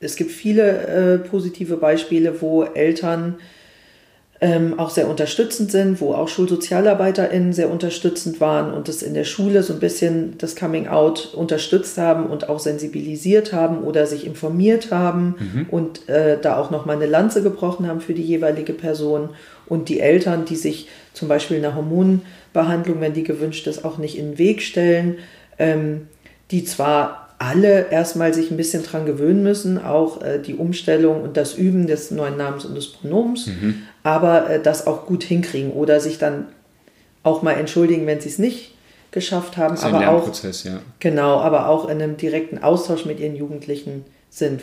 es gibt viele äh, positive Beispiele, wo Eltern ähm, auch sehr unterstützend sind, wo auch SchulsozialarbeiterInnen sehr unterstützend waren und das in der Schule so ein bisschen das Coming Out unterstützt haben und auch sensibilisiert haben oder sich informiert haben mhm. und äh, da auch nochmal eine Lanze gebrochen haben für die jeweilige Person und die Eltern, die sich zum Beispiel eine Hormonbehandlung, wenn die gewünscht ist, auch nicht in den Weg stellen, ähm, die zwar alle erstmal sich ein bisschen dran gewöhnen müssen, auch äh, die Umstellung und das Üben des neuen Namens und des Pronoms, mhm. aber äh, das auch gut hinkriegen oder sich dann auch mal entschuldigen, wenn sie es nicht geschafft haben, aber auch ja. genau, aber auch in einem direkten Austausch mit ihren Jugendlichen sind.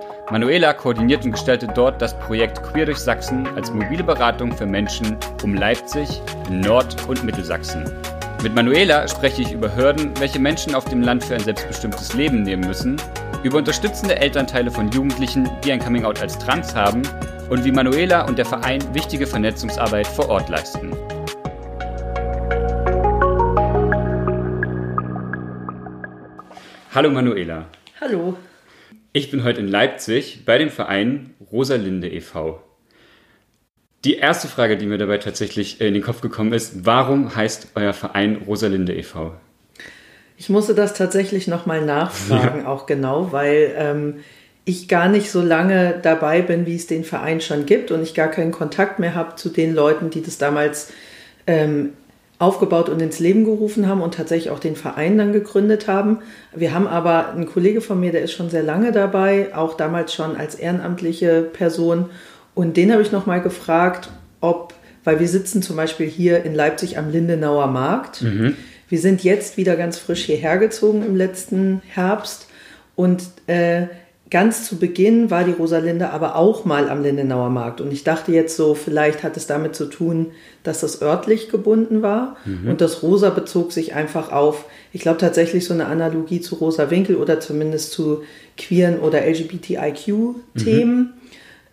Manuela koordiniert und gestaltet dort das Projekt Queer durch Sachsen als mobile Beratung für Menschen um Leipzig, Nord- und Mittelsachsen. Mit Manuela spreche ich über Hürden, welche Menschen auf dem Land für ein selbstbestimmtes Leben nehmen müssen, über unterstützende Elternteile von Jugendlichen, die ein Coming-out als trans haben und wie Manuela und der Verein wichtige Vernetzungsarbeit vor Ort leisten. Hallo Manuela. Hallo. Ich bin heute in Leipzig bei dem Verein Rosalinde e.V. Die erste Frage, die mir dabei tatsächlich in den Kopf gekommen ist, warum heißt euer Verein Rosalinde e.V.? Ich musste das tatsächlich nochmal nachfragen, ja. auch genau, weil ähm, ich gar nicht so lange dabei bin, wie es den Verein schon gibt und ich gar keinen Kontakt mehr habe zu den Leuten, die das damals ähm, aufgebaut und ins Leben gerufen haben und tatsächlich auch den Verein dann gegründet haben. Wir haben aber einen Kollege von mir, der ist schon sehr lange dabei, auch damals schon als ehrenamtliche Person. Und den habe ich nochmal gefragt, ob, weil wir sitzen zum Beispiel hier in Leipzig am Lindenauer Markt. Mhm. Wir sind jetzt wieder ganz frisch hierher gezogen im letzten Herbst und äh, Ganz zu Beginn war die Rosalinde aber auch mal am Lindenauer Markt. Und ich dachte jetzt so, vielleicht hat es damit zu tun, dass das örtlich gebunden war. Mhm. Und das Rosa bezog sich einfach auf, ich glaube tatsächlich so eine Analogie zu Rosa Winkel oder zumindest zu queeren oder LGBTIQ-Themen. Mhm.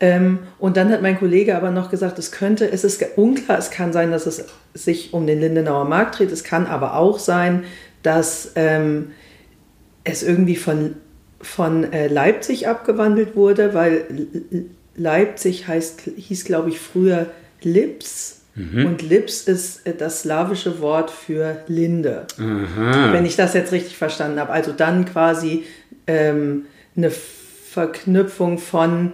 Ähm, und dann hat mein Kollege aber noch gesagt, es könnte, es ist unklar, es kann sein, dass es sich um den Lindenauer Markt dreht. Es kann aber auch sein, dass ähm, es irgendwie von von äh, Leipzig abgewandelt wurde, weil Leipzig heißt, hieß, glaube ich, früher Lips. Mhm. Und Lips ist äh, das slawische Wort für Linde. Aha. Wenn ich das jetzt richtig verstanden habe. Also dann quasi ähm, eine Verknüpfung von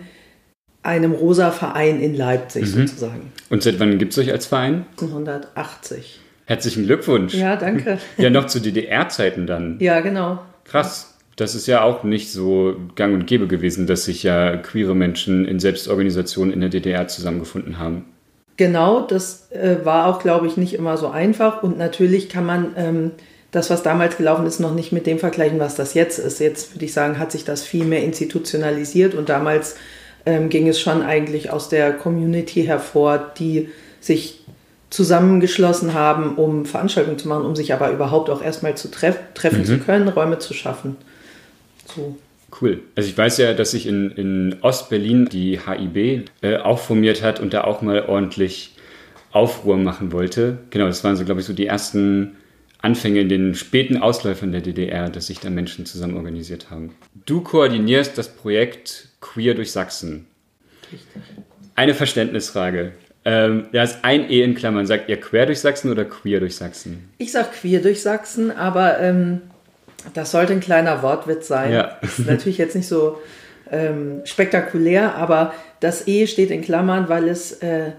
einem rosa Verein in Leipzig mhm. sozusagen. Und seit wann gibt es euch als Verein? 1980. Herzlichen Glückwunsch. Ja, danke. ja, noch zu DDR-Zeiten dann. Ja, genau. Krass das ist ja auch nicht so gang und gäbe gewesen, dass sich ja queere Menschen in Selbstorganisationen in der DDR zusammengefunden haben. Genau, das äh, war auch, glaube ich, nicht immer so einfach. Und natürlich kann man ähm, das, was damals gelaufen ist, noch nicht mit dem vergleichen, was das jetzt ist. Jetzt würde ich sagen, hat sich das viel mehr institutionalisiert und damals ähm, ging es schon eigentlich aus der Community hervor, die sich zusammengeschlossen haben, um Veranstaltungen zu machen, um sich aber überhaupt auch erstmal zu treff treffen mhm. zu können, Räume zu schaffen. So. Cool. Also ich weiß ja, dass sich in, in Ostberlin die HIB äh, auch formiert hat und da auch mal ordentlich Aufruhr machen wollte. Genau, das waren so, glaube ich, so die ersten Anfänge in den späten Ausläufern der DDR, dass sich da Menschen zusammen organisiert haben. Du koordinierst das Projekt Queer durch Sachsen. Richtig. Eine Verständnisfrage. Ähm, da ist ein E in Klammern. Sagt ihr quer durch Sachsen oder queer durch Sachsen? Ich sage queer durch Sachsen, aber ähm, das sollte ein kleiner Wortwitz sein. Ja. Ist natürlich jetzt nicht so ähm, spektakulär, aber das E steht in Klammern, weil es äh,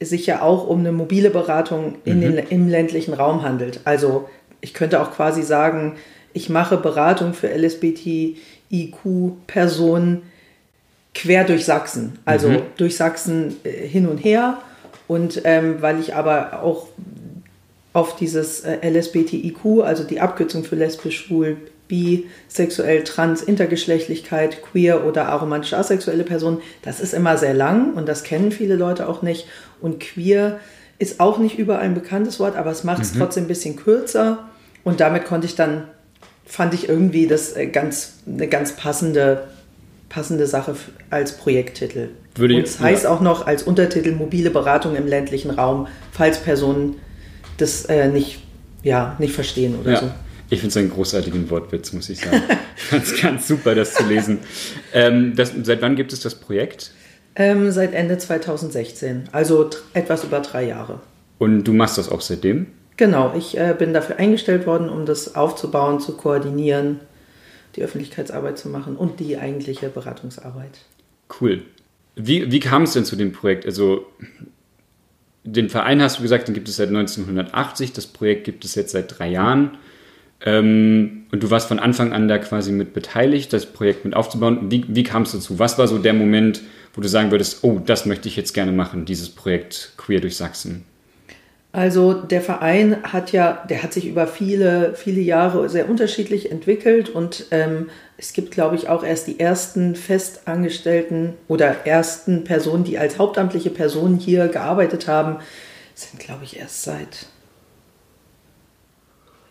sich ja auch um eine mobile Beratung in mhm. den, im ländlichen Raum handelt. Also ich könnte auch quasi sagen, ich mache Beratung für LSBTIQ-Personen quer durch Sachsen, also mhm. durch Sachsen äh, hin und her. Und ähm, weil ich aber auch auf dieses äh, LSBTIQ, also die Abkürzung für lesbisch, schwul, bisexuell, trans, Intergeschlechtlichkeit, queer oder aromantisch asexuelle Personen. Das ist immer sehr lang und das kennen viele Leute auch nicht. Und queer ist auch nicht überall ein bekanntes Wort, aber es macht es mhm. trotzdem ein bisschen kürzer. Und damit konnte ich dann, fand ich irgendwie das äh, ganz, eine ganz passende, passende Sache als Projekttitel. Würde Und es heißt ja. auch noch als Untertitel mobile Beratung im ländlichen Raum, falls Personen das äh, nicht, ja, nicht verstehen oder ja. so. Ich finde es einen großartigen Wortwitz, muss ich sagen. ich fand es ganz super, das zu lesen. Ähm, das, seit wann gibt es das Projekt? Ähm, seit Ende 2016, also etwas über drei Jahre. Und du machst das auch seitdem? Genau, ich äh, bin dafür eingestellt worden, um das aufzubauen, zu koordinieren, die Öffentlichkeitsarbeit zu machen und die eigentliche Beratungsarbeit. Cool. Wie, wie kam es denn zu dem Projekt? Also den Verein hast du gesagt, den gibt es seit 1980, das Projekt gibt es jetzt seit drei Jahren. Ähm, und du warst von Anfang an da quasi mit beteiligt, das Projekt mit aufzubauen. Wie, wie kam es dazu? Was war so der Moment, wo du sagen würdest, oh, das möchte ich jetzt gerne machen, dieses Projekt Queer durch Sachsen? Also der Verein hat ja, der hat sich über viele, viele Jahre sehr unterschiedlich entwickelt und ähm, es gibt, glaube ich, auch erst die ersten Festangestellten oder ersten Personen, die als hauptamtliche Personen hier gearbeitet haben, sind, glaube ich, erst seit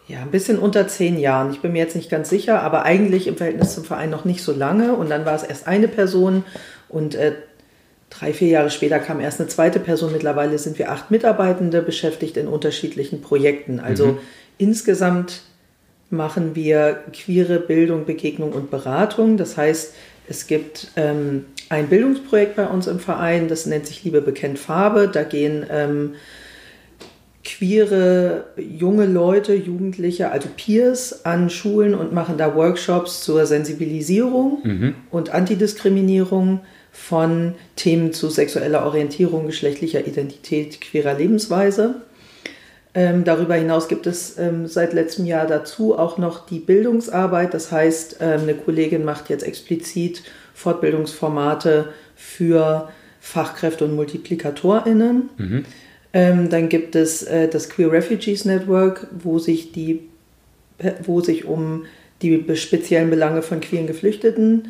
ja, ein bisschen unter zehn Jahren. Ich bin mir jetzt nicht ganz sicher, aber eigentlich im Verhältnis zum Verein noch nicht so lange. Und dann war es erst eine Person und äh, drei, vier Jahre später kam erst eine zweite Person. Mittlerweile sind wir acht Mitarbeitende beschäftigt in unterschiedlichen Projekten. Also mhm. insgesamt machen wir queere Bildung, Begegnung und Beratung. Das heißt, es gibt ähm, ein Bildungsprojekt bei uns im Verein, das nennt sich Liebe bekennt Farbe. Da gehen ähm, queere junge Leute, Jugendliche, also Peers an Schulen und machen da Workshops zur Sensibilisierung mhm. und Antidiskriminierung von Themen zu sexueller Orientierung, geschlechtlicher Identität, queerer Lebensweise. Ähm, darüber hinaus gibt es ähm, seit letztem Jahr dazu auch noch die Bildungsarbeit. Das heißt, ähm, eine Kollegin macht jetzt explizit Fortbildungsformate für Fachkräfte und MultiplikatorInnen. Mhm. Ähm, dann gibt es äh, das Queer Refugees Network, wo sich, die, wo sich um die speziellen Belange von queeren Geflüchteten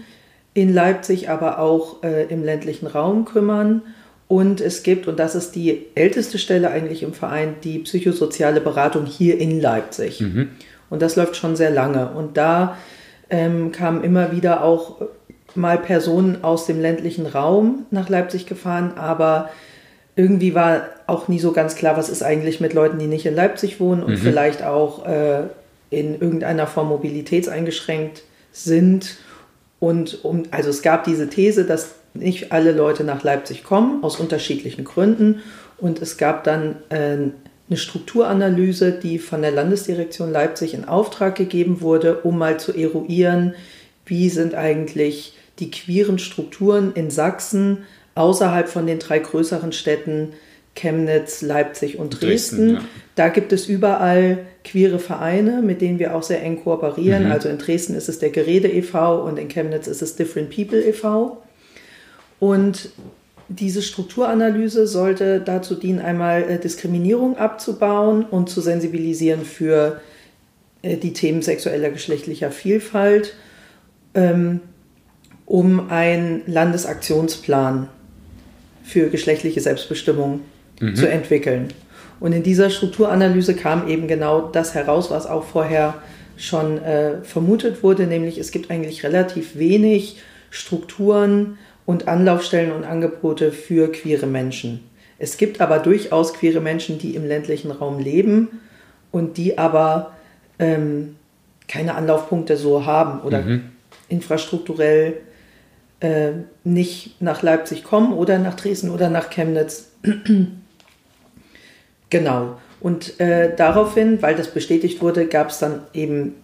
in Leipzig, aber auch äh, im ländlichen Raum kümmern. Und es gibt, und das ist die älteste Stelle eigentlich im Verein, die psychosoziale Beratung hier in Leipzig. Mhm. Und das läuft schon sehr lange. Und da ähm, kamen immer wieder auch mal Personen aus dem ländlichen Raum nach Leipzig gefahren, aber irgendwie war auch nie so ganz klar, was ist eigentlich mit Leuten, die nicht in Leipzig wohnen und mhm. vielleicht auch äh, in irgendeiner Form mobilitätseingeschränkt sind. Und um, also es gab diese These, dass nicht alle Leute nach Leipzig kommen, aus unterschiedlichen Gründen. Und es gab dann äh, eine Strukturanalyse, die von der Landesdirektion Leipzig in Auftrag gegeben wurde, um mal zu eruieren, wie sind eigentlich die queeren Strukturen in Sachsen außerhalb von den drei größeren Städten Chemnitz, Leipzig und Dresden. Dresden ja. Da gibt es überall queere Vereine, mit denen wir auch sehr eng kooperieren. Mhm. Also in Dresden ist es der Gerede e.V. und in Chemnitz ist es Different People e.V. Und diese Strukturanalyse sollte dazu dienen, einmal äh, Diskriminierung abzubauen und zu sensibilisieren für äh, die Themen sexueller geschlechtlicher Vielfalt, ähm, um einen Landesaktionsplan für geschlechtliche Selbstbestimmung mhm. zu entwickeln. Und in dieser Strukturanalyse kam eben genau das heraus, was auch vorher schon äh, vermutet wurde, nämlich es gibt eigentlich relativ wenig Strukturen und Anlaufstellen und Angebote für queere Menschen. Es gibt aber durchaus queere Menschen, die im ländlichen Raum leben und die aber ähm, keine Anlaufpunkte so haben oder mhm. infrastrukturell äh, nicht nach Leipzig kommen oder nach Dresden oder nach Chemnitz. Genau. Und äh, daraufhin, weil das bestätigt wurde, gab es dann eben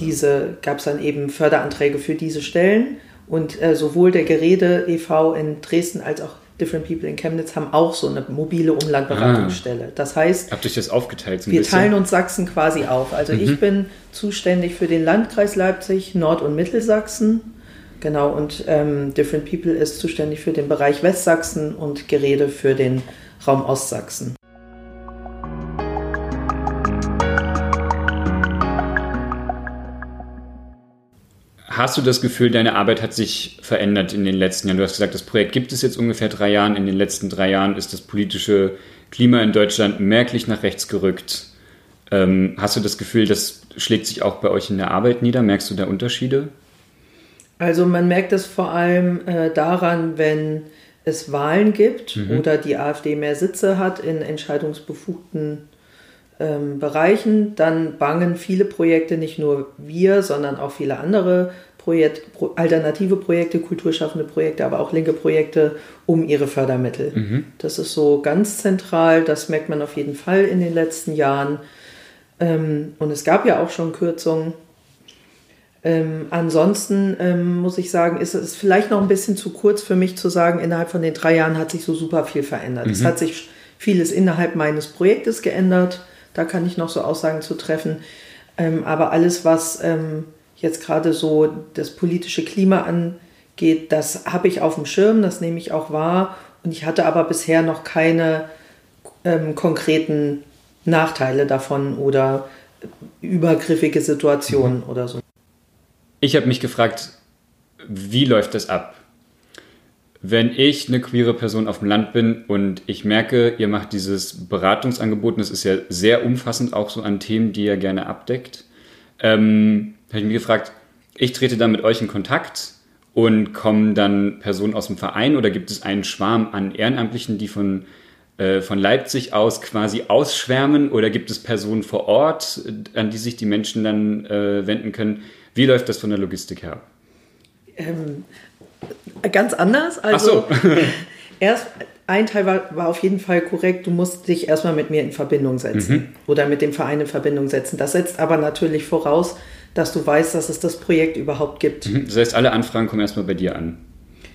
diese, gab es dann eben Förderanträge für diese Stellen. Und äh, sowohl der Gerede e.V. in Dresden als auch Different People in Chemnitz haben auch so eine mobile Umlandberatungsstelle. Ah. Das heißt, habt euch das aufgeteilt? So wir bisschen? teilen uns Sachsen quasi auf. Also mhm. ich bin zuständig für den Landkreis Leipzig, Nord- und Mittelsachsen Genau, und ähm, Different People ist zuständig für den Bereich Westsachsen und Gerede für den Raum Ostsachsen. Hast du das Gefühl, deine Arbeit hat sich verändert in den letzten Jahren? Du hast gesagt, das Projekt gibt es jetzt ungefähr drei Jahren. In den letzten drei Jahren ist das politische Klima in Deutschland merklich nach rechts gerückt. Ähm, hast du das Gefühl, das schlägt sich auch bei euch in der Arbeit nieder? Merkst du da Unterschiede? Also man merkt es vor allem äh, daran, wenn es Wahlen gibt mhm. oder die AfD mehr Sitze hat in entscheidungsbefugten ähm, Bereichen, dann bangen viele Projekte, nicht nur wir, sondern auch viele andere Projekt, pro, alternative Projekte, kulturschaffende Projekte, aber auch linke Projekte um ihre Fördermittel. Mhm. Das ist so ganz zentral, das merkt man auf jeden Fall in den letzten Jahren. Ähm, und es gab ja auch schon Kürzungen. Ähm, ansonsten ähm, muss ich sagen, ist es vielleicht noch ein bisschen zu kurz für mich zu sagen, innerhalb von den drei Jahren hat sich so super viel verändert. Mhm. Es hat sich vieles innerhalb meines Projektes geändert. Da kann ich noch so Aussagen zu treffen. Ähm, aber alles, was ähm, jetzt gerade so das politische Klima angeht, das habe ich auf dem Schirm, das nehme ich auch wahr. Und ich hatte aber bisher noch keine ähm, konkreten Nachteile davon oder übergriffige Situationen mhm. oder so. Ich habe mich gefragt, wie läuft das ab? wenn ich eine queere Person auf dem Land bin und ich merke, ihr macht dieses Beratungsangebot, und das ist ja sehr umfassend auch so an Themen, die ihr gerne abdeckt, ähm, habe ich mich gefragt, ich trete dann mit euch in Kontakt und kommen dann Personen aus dem Verein oder gibt es einen Schwarm an Ehrenamtlichen, die von, äh, von Leipzig aus quasi ausschwärmen oder gibt es Personen vor Ort, an die sich die Menschen dann äh, wenden können? Wie läuft das von der Logistik her? Ähm, Ganz anders. Also Ach so. erst ein Teil war, war auf jeden Fall korrekt. Du musst dich erstmal mit mir in Verbindung setzen mhm. oder mit dem Verein in Verbindung setzen. Das setzt aber natürlich voraus, dass du weißt, dass es das Projekt überhaupt gibt. Mhm. Das heißt, alle Anfragen kommen erstmal bei dir an.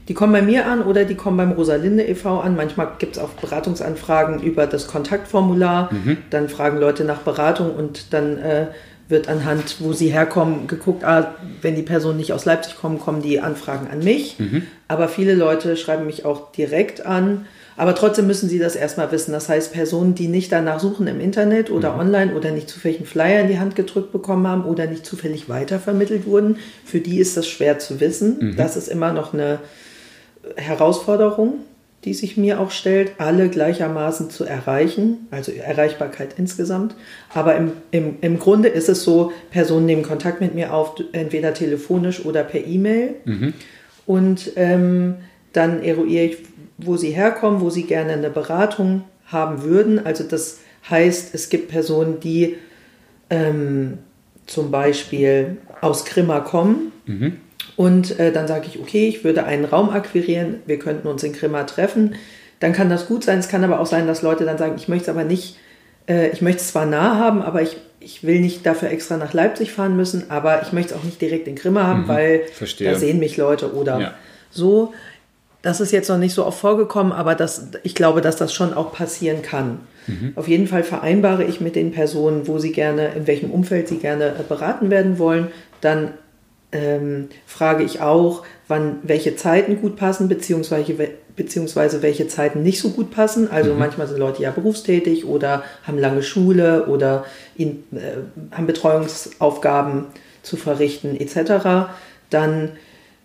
Die kommen bei mir an oder die kommen beim Rosalinde e.V. an. Manchmal gibt es auch Beratungsanfragen über das Kontaktformular. Mhm. Dann fragen Leute nach Beratung und dann äh, wird anhand, wo sie herkommen, geguckt, ah, wenn die Personen nicht aus Leipzig kommen, kommen die Anfragen an mich. Mhm. Aber viele Leute schreiben mich auch direkt an. Aber trotzdem müssen sie das erstmal wissen. Das heißt, Personen, die nicht danach suchen im Internet oder mhm. online oder nicht zufällig einen Flyer in die Hand gedrückt bekommen haben oder nicht zufällig weitervermittelt wurden, für die ist das schwer zu wissen. Mhm. Das ist immer noch eine Herausforderung die sich mir auch stellt, alle gleichermaßen zu erreichen, also Erreichbarkeit insgesamt. Aber im, im, im Grunde ist es so, Personen nehmen Kontakt mit mir auf, entweder telefonisch oder per E-Mail. Mhm. Und ähm, dann eruiere ich, wo sie herkommen, wo sie gerne eine Beratung haben würden. Also das heißt, es gibt Personen, die ähm, zum Beispiel aus Grimma kommen. Mhm und äh, dann sage ich, okay, ich würde einen Raum akquirieren, wir könnten uns in Grimma treffen. Dann kann das gut sein. Es kann aber auch sein, dass Leute dann sagen, ich möchte es aber nicht, äh, ich möchte es zwar nah haben, aber ich, ich will nicht dafür extra nach Leipzig fahren müssen, aber ich möchte es auch nicht direkt in Grimma haben, mhm, weil verstehe. da sehen mich Leute oder ja. so. Das ist jetzt noch nicht so oft vorgekommen, aber das, ich glaube, dass das schon auch passieren kann. Mhm. Auf jeden Fall vereinbare ich mit den Personen, wo sie gerne, in welchem Umfeld sie gerne äh, beraten werden wollen. Dann ähm, frage ich auch, wann welche Zeiten gut passen, beziehungsweise, beziehungsweise welche Zeiten nicht so gut passen. Also mhm. manchmal sind Leute ja berufstätig oder haben lange Schule oder in, äh, haben Betreuungsaufgaben zu verrichten etc. Dann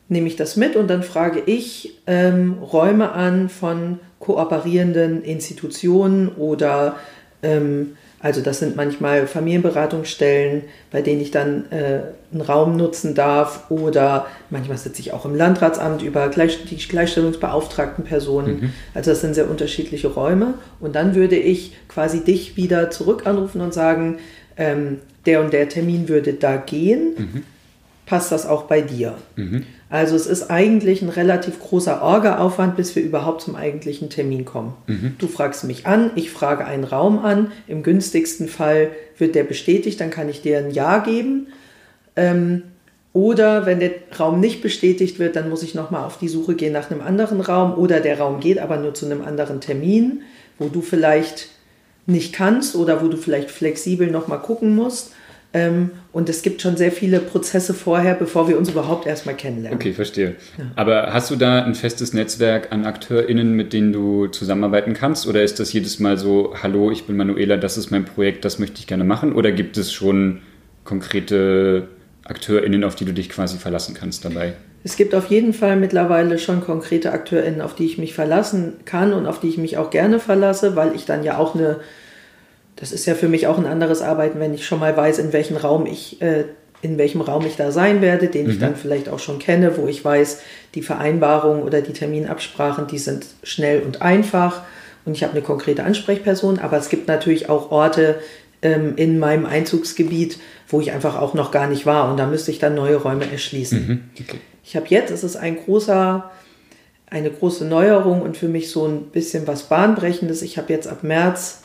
nehme ich das mit und dann frage ich ähm, Räume an von kooperierenden Institutionen oder ähm, also das sind manchmal Familienberatungsstellen, bei denen ich dann äh, einen Raum nutzen darf oder manchmal sitze ich auch im Landratsamt über Gleich die gleichstellungsbeauftragten Personen. Mhm. Also das sind sehr unterschiedliche Räume und dann würde ich quasi dich wieder zurück anrufen und sagen, ähm, der und der Termin würde da gehen. Mhm. Passt das auch bei dir? Mhm. Also es ist eigentlich ein relativ großer Orga-Aufwand, bis wir überhaupt zum eigentlichen Termin kommen. Mhm. Du fragst mich an, ich frage einen Raum an. Im günstigsten Fall wird der bestätigt, dann kann ich dir ein Ja geben. Ähm, oder wenn der Raum nicht bestätigt wird, dann muss ich nochmal auf die Suche gehen nach einem anderen Raum. Oder der Raum geht aber nur zu einem anderen Termin, wo du vielleicht nicht kannst oder wo du vielleicht flexibel nochmal gucken musst. Ähm, und es gibt schon sehr viele Prozesse vorher, bevor wir uns überhaupt erstmal kennenlernen. Okay, verstehe. Ja. Aber hast du da ein festes Netzwerk an AkteurInnen, mit denen du zusammenarbeiten kannst? Oder ist das jedes Mal so, hallo, ich bin Manuela, das ist mein Projekt, das möchte ich gerne machen? Oder gibt es schon konkrete AkteurInnen, auf die du dich quasi verlassen kannst dabei? Es gibt auf jeden Fall mittlerweile schon konkrete AkteurInnen, auf die ich mich verlassen kann und auf die ich mich auch gerne verlasse, weil ich dann ja auch eine, das ist ja für mich auch ein anderes Arbeiten, wenn ich schon mal weiß, in welchem Raum ich, äh, in welchem Raum ich da sein werde, den mhm. ich dann vielleicht auch schon kenne, wo ich weiß, die Vereinbarungen oder die Terminabsprachen, die sind schnell und einfach und ich habe eine konkrete Ansprechperson, aber es gibt natürlich auch Orte ähm, in meinem Einzugsgebiet, wo ich einfach auch noch gar nicht war und da müsste ich dann neue Räume erschließen. Mhm. Okay. Ich habe jetzt, es ist ein großer, eine große Neuerung und für mich so ein bisschen was Bahnbrechendes. Ich habe jetzt ab März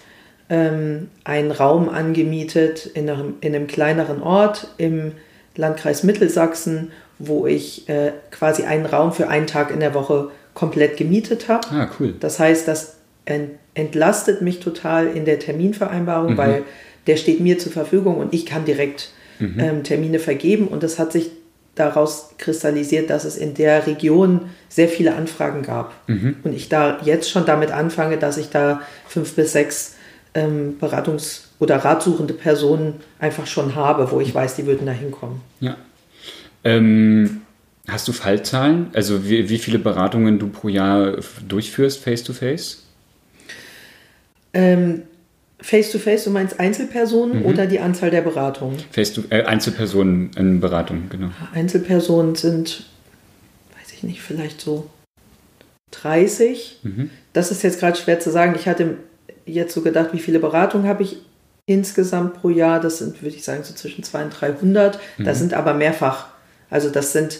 ähm, einen Raum angemietet in einem, in einem kleineren Ort im Landkreis Mittelsachsen, wo ich äh, quasi einen Raum für einen Tag in der Woche komplett gemietet habe. Ah, cool. Das heißt, das entlastet mich total in der Terminvereinbarung, mhm. weil der steht mir zur Verfügung und ich kann direkt mhm. ähm, Termine vergeben. Und das hat sich daraus kristallisiert, dass es in der Region sehr viele Anfragen gab. Mhm. Und ich da jetzt schon damit anfange, dass ich da fünf bis sechs ähm, Beratungs- oder ratsuchende Personen einfach schon habe, wo ich weiß, die würden da hinkommen. Ja. Ähm, hast du Fallzahlen? Also wie, wie viele Beratungen du pro Jahr durchführst, face-to-face? Ähm, Face-to-face, du meinst Einzelpersonen mhm. oder die Anzahl der Beratungen? Face to, äh, Einzelpersonen in Beratung, genau. Einzelpersonen sind, weiß ich nicht, vielleicht so 30. Mhm. Das ist jetzt gerade schwer zu sagen. Ich hatte jetzt so gedacht, wie viele Beratungen habe ich insgesamt pro Jahr? Das sind, würde ich sagen, so zwischen 200 und 300. Mhm. Das sind aber mehrfach. Also das sind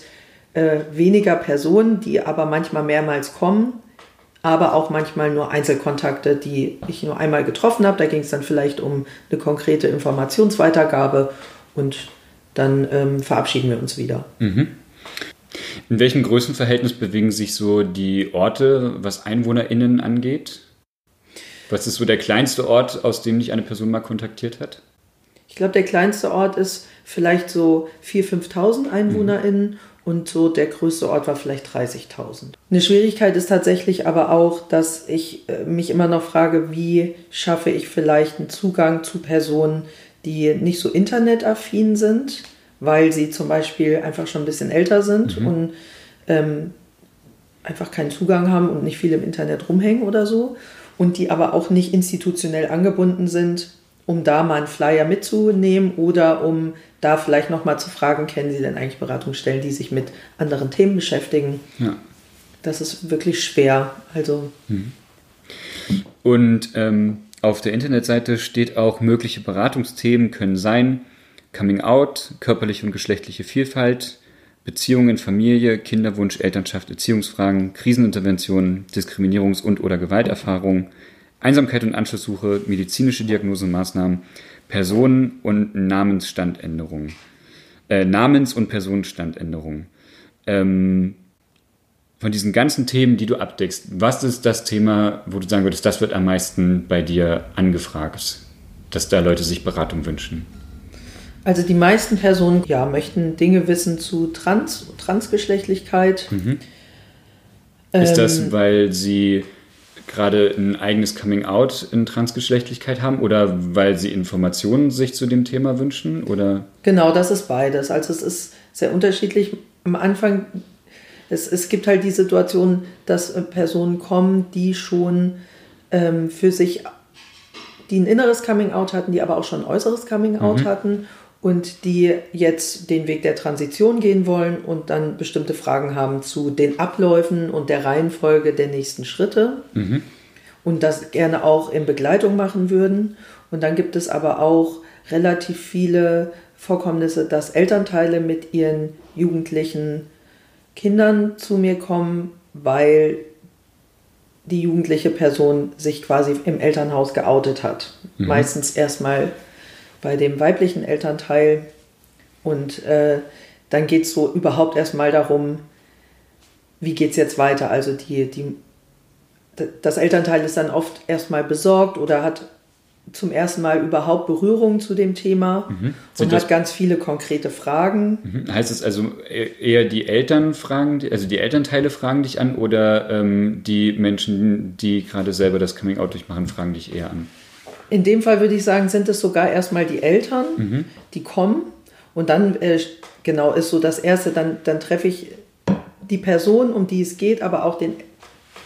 äh, weniger Personen, die aber manchmal mehrmals kommen aber auch manchmal nur Einzelkontakte, die ich nur einmal getroffen habe. Da ging es dann vielleicht um eine konkrete Informationsweitergabe und dann ähm, verabschieden wir uns wieder. Mhm. In welchem Größenverhältnis bewegen sich so die Orte, was EinwohnerInnen angeht? Was ist so der kleinste Ort, aus dem dich eine Person mal kontaktiert hat? Ich glaube, der kleinste Ort ist vielleicht so 4.000, 5.000 EinwohnerInnen. Mhm und so der größte Ort war vielleicht 30.000. Eine Schwierigkeit ist tatsächlich aber auch, dass ich äh, mich immer noch frage, wie schaffe ich vielleicht einen Zugang zu Personen, die nicht so internetaffin sind, weil sie zum Beispiel einfach schon ein bisschen älter sind mhm. und ähm, einfach keinen Zugang haben und nicht viel im Internet rumhängen oder so und die aber auch nicht institutionell angebunden sind, um da mal einen Flyer mitzunehmen oder um da vielleicht nochmal zu fragen, kennen Sie denn eigentlich Beratungsstellen, die sich mit anderen Themen beschäftigen? Ja. Das ist wirklich schwer. Also. Mhm. Und ähm, auf der Internetseite steht auch, mögliche Beratungsthemen können sein Coming Out, körperliche und geschlechtliche Vielfalt, Beziehungen, Familie, Kinderwunsch, Elternschaft, Erziehungsfragen, Kriseninterventionen, Diskriminierungs- und oder Gewalterfahrung, Einsamkeit und Anschlusssuche, medizinische Diagnosemaßnahmen, Personen- und Namensstandänderung. Äh, Namens- und Personenstandänderung. Ähm, von diesen ganzen Themen, die du abdeckst, was ist das Thema, wo du sagen würdest, das wird am meisten bei dir angefragt, dass da Leute sich Beratung wünschen? Also die meisten Personen ja, möchten Dinge wissen zu Trans, Transgeschlechtlichkeit. Mhm. Ist das, ähm, weil sie gerade ein eigenes Coming-out in Transgeschlechtlichkeit haben oder weil sie Informationen sich zu dem Thema wünschen? Oder? Genau, das ist beides. Also es ist sehr unterschiedlich. Am Anfang, es, es gibt halt die Situation, dass äh, Personen kommen, die schon ähm, für sich, die ein inneres Coming-out hatten, die aber auch schon ein äußeres Coming-out mhm. hatten und die jetzt den Weg der Transition gehen wollen und dann bestimmte Fragen haben zu den Abläufen und der Reihenfolge der nächsten Schritte mhm. und das gerne auch in Begleitung machen würden. Und dann gibt es aber auch relativ viele Vorkommnisse, dass Elternteile mit ihren jugendlichen Kindern zu mir kommen, weil die jugendliche Person sich quasi im Elternhaus geoutet hat. Mhm. Meistens erstmal bei dem weiblichen Elternteil. Und äh, dann geht es so überhaupt erstmal darum, wie geht es jetzt weiter. Also die, die, das Elternteil ist dann oft erstmal besorgt oder hat zum ersten Mal überhaupt Berührung zu dem Thema mhm. und hat ganz viele konkrete Fragen. Mhm. Heißt es also e-, eher die Eltern fragen, also die Elternteile fragen dich an oder ähm, die Menschen, die gerade selber das Coming Out durchmachen, fragen dich eher an? In dem Fall würde ich sagen, sind es sogar erstmal die Eltern, mhm. die kommen und dann äh, genau, ist so das Erste. Dann, dann treffe ich die Person, um die es geht, aber auch den,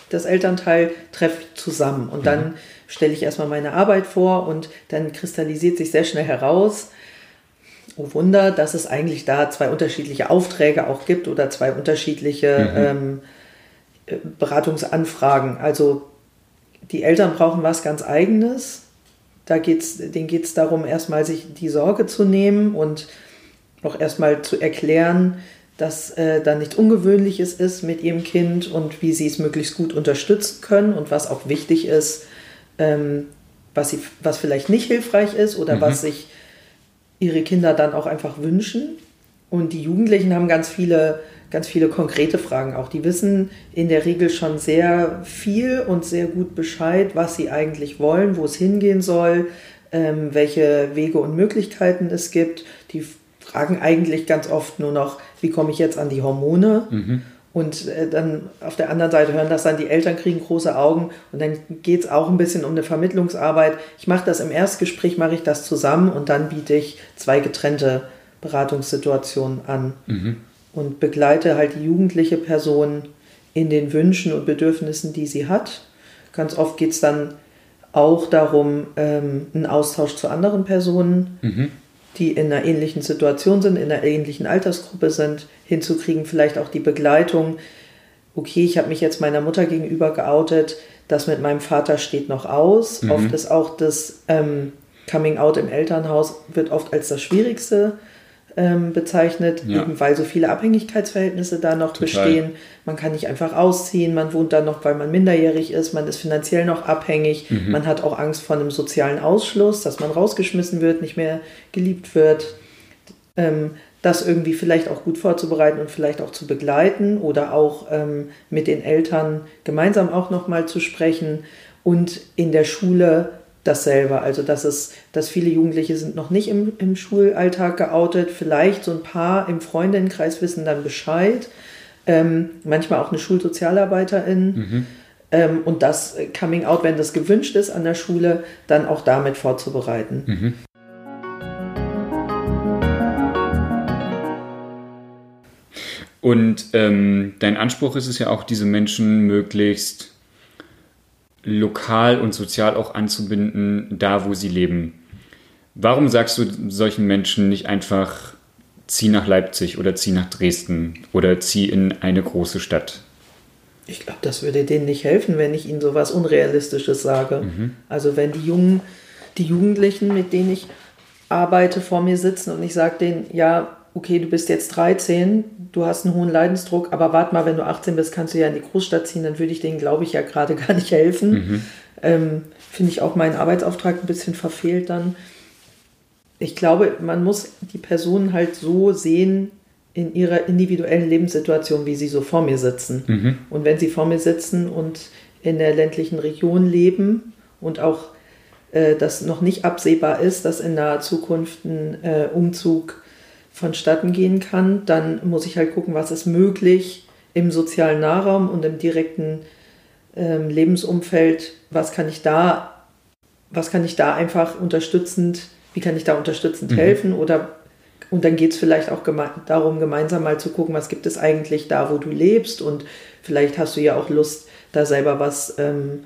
das Elternteil treffe ich zusammen. Und dann mhm. stelle ich erstmal meine Arbeit vor und dann kristallisiert sich sehr schnell heraus, oh Wunder, dass es eigentlich da zwei unterschiedliche Aufträge auch gibt oder zwei unterschiedliche mhm. ähm, äh, Beratungsanfragen. Also die Eltern brauchen was ganz eigenes. Da geht's, denen geht es darum, erstmal sich die Sorge zu nehmen und auch erstmal zu erklären, dass äh, da nichts Ungewöhnliches ist mit ihrem Kind und wie sie es möglichst gut unterstützen können und was auch wichtig ist, ähm, was, sie, was vielleicht nicht hilfreich ist oder mhm. was sich ihre Kinder dann auch einfach wünschen. Und die Jugendlichen haben ganz viele, ganz viele konkrete Fragen auch. Die wissen in der Regel schon sehr viel und sehr gut Bescheid, was sie eigentlich wollen, wo es hingehen soll, ähm, welche Wege und Möglichkeiten es gibt. Die fragen eigentlich ganz oft nur noch, wie komme ich jetzt an die Hormone? Mhm. Und äh, dann auf der anderen Seite hören das dann die Eltern, kriegen große Augen und dann geht es auch ein bisschen um eine Vermittlungsarbeit. Ich mache das im Erstgespräch, mache ich das zusammen und dann biete ich zwei getrennte Beratungssituationen an mhm. und begleite halt die jugendliche Person in den Wünschen und Bedürfnissen, die sie hat. Ganz oft geht es dann auch darum, ähm, einen Austausch zu anderen Personen. Mhm die in einer ähnlichen Situation sind, in einer ähnlichen Altersgruppe sind, hinzukriegen, vielleicht auch die Begleitung. Okay, ich habe mich jetzt meiner Mutter gegenüber geoutet, das mit meinem Vater steht noch aus. Mhm. Oft ist auch das ähm, Coming Out im Elternhaus wird oft als das Schwierigste ähm, bezeichnet, ja. eben weil so viele Abhängigkeitsverhältnisse da noch Total. bestehen. Man kann nicht einfach ausziehen, man wohnt dann noch, weil man minderjährig ist, man ist finanziell noch abhängig, mhm. man hat auch Angst vor einem sozialen Ausschluss, dass man rausgeschmissen wird, nicht mehr geliebt wird. Ähm, das irgendwie vielleicht auch gut vorzubereiten und vielleicht auch zu begleiten oder auch ähm, mit den Eltern gemeinsam auch nochmal zu sprechen und in der Schule dasselbe. Also dass es, dass viele Jugendliche sind noch nicht im, im Schulalltag geoutet, vielleicht so ein paar im Freundinnenkreis wissen dann Bescheid, ähm, manchmal auch eine Schulsozialarbeiterin. Mhm. Ähm, und das Coming Out, wenn das gewünscht ist an der Schule, dann auch damit vorzubereiten. Mhm. Und ähm, dein Anspruch ist es ja auch, diese Menschen möglichst lokal und sozial auch anzubinden, da wo sie leben. Warum sagst du solchen Menschen nicht einfach, zieh nach Leipzig oder zieh nach Dresden oder zieh in eine große Stadt? Ich glaube, das würde denen nicht helfen, wenn ich ihnen sowas Unrealistisches sage. Mhm. Also wenn die Jungen, die Jugendlichen, mit denen ich arbeite, vor mir sitzen und ich sage denen, ja, okay, du bist jetzt 13, du hast einen hohen Leidensdruck, aber warte mal, wenn du 18 bist, kannst du ja in die Großstadt ziehen, dann würde ich denen, glaube ich, ja gerade gar nicht helfen. Mhm. Ähm, Finde ich auch meinen Arbeitsauftrag ein bisschen verfehlt dann. Ich glaube, man muss die Personen halt so sehen in ihrer individuellen Lebenssituation, wie sie so vor mir sitzen. Mhm. Und wenn sie vor mir sitzen und in der ländlichen Region leben und auch äh, das noch nicht absehbar ist, dass in naher Zukunft ein äh, Umzug vonstatten gehen kann, dann muss ich halt gucken, was ist möglich im sozialen Nahraum und im direkten ähm, Lebensumfeld, was kann ich da, was kann ich da einfach unterstützend, wie kann ich da unterstützend mhm. helfen? Oder und dann geht es vielleicht auch geme darum, gemeinsam mal zu gucken, was gibt es eigentlich da, wo du lebst? Und vielleicht hast du ja auch Lust, da selber was ähm,